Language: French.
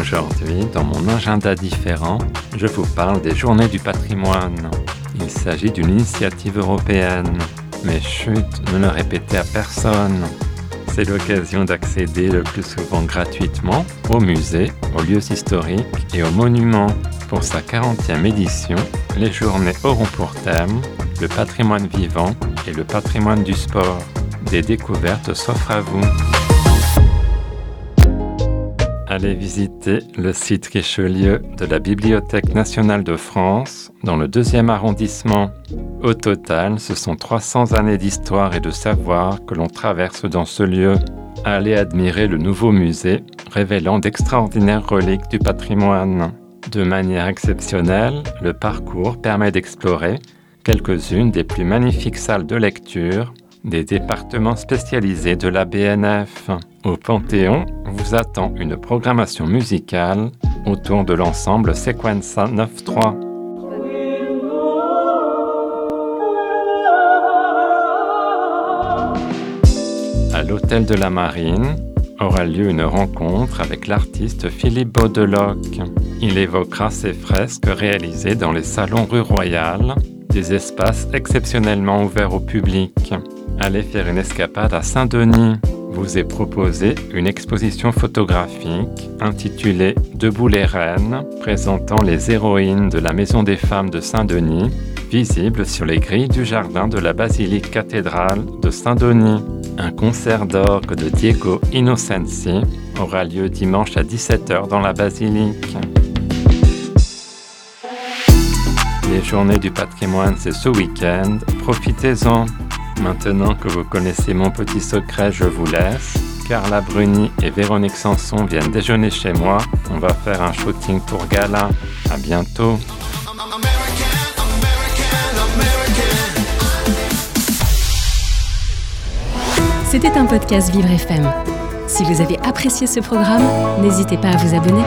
Aujourd'hui, dans mon agenda différent, je vous parle des journées du patrimoine. Il s'agit d'une initiative européenne. Mais chut, ne le répétez à personne. C'est l'occasion d'accéder le plus souvent gratuitement aux musées, aux lieux historiques et aux monuments. Pour sa 40e édition, les journées auront pour thème le patrimoine vivant et le patrimoine du sport. Des découvertes s'offrent à vous. Allez visiter le site Richelieu de la Bibliothèque nationale de France dans le deuxième arrondissement. Au total, ce sont 300 années d'histoire et de savoir que l'on traverse dans ce lieu. Allez admirer le nouveau musée révélant d'extraordinaires reliques du patrimoine. De manière exceptionnelle, le parcours permet d'explorer quelques-unes des plus magnifiques salles de lecture des départements spécialisés de la BNF. Au Panthéon vous attend une programmation musicale autour de l'ensemble Sequenza 9.3. À l'hôtel de la Marine aura lieu une rencontre avec l'artiste Philippe Baudeloc. Il évoquera ses fresques réalisées dans les salons rue Royale, des espaces exceptionnellement ouverts au public. Allez faire une escapade à Saint-Denis. Vous est proposé une exposition photographique intitulée Debout les reines, présentant les héroïnes de la Maison des femmes de Saint-Denis, visible sur les grilles du jardin de la basilique cathédrale de Saint-Denis. Un concert d'orgue de Diego Innocenzi aura lieu dimanche à 17h dans la basilique. Les journées du patrimoine, c'est ce week-end. Profitez-en. Maintenant que vous connaissez mon petit secret, je vous laisse. Carla Bruni et Véronique Sanson viennent déjeuner chez moi. On va faire un shooting pour gala. À bientôt. C'était un podcast Vivre FM. Si vous avez apprécié ce programme, n'hésitez pas à vous abonner.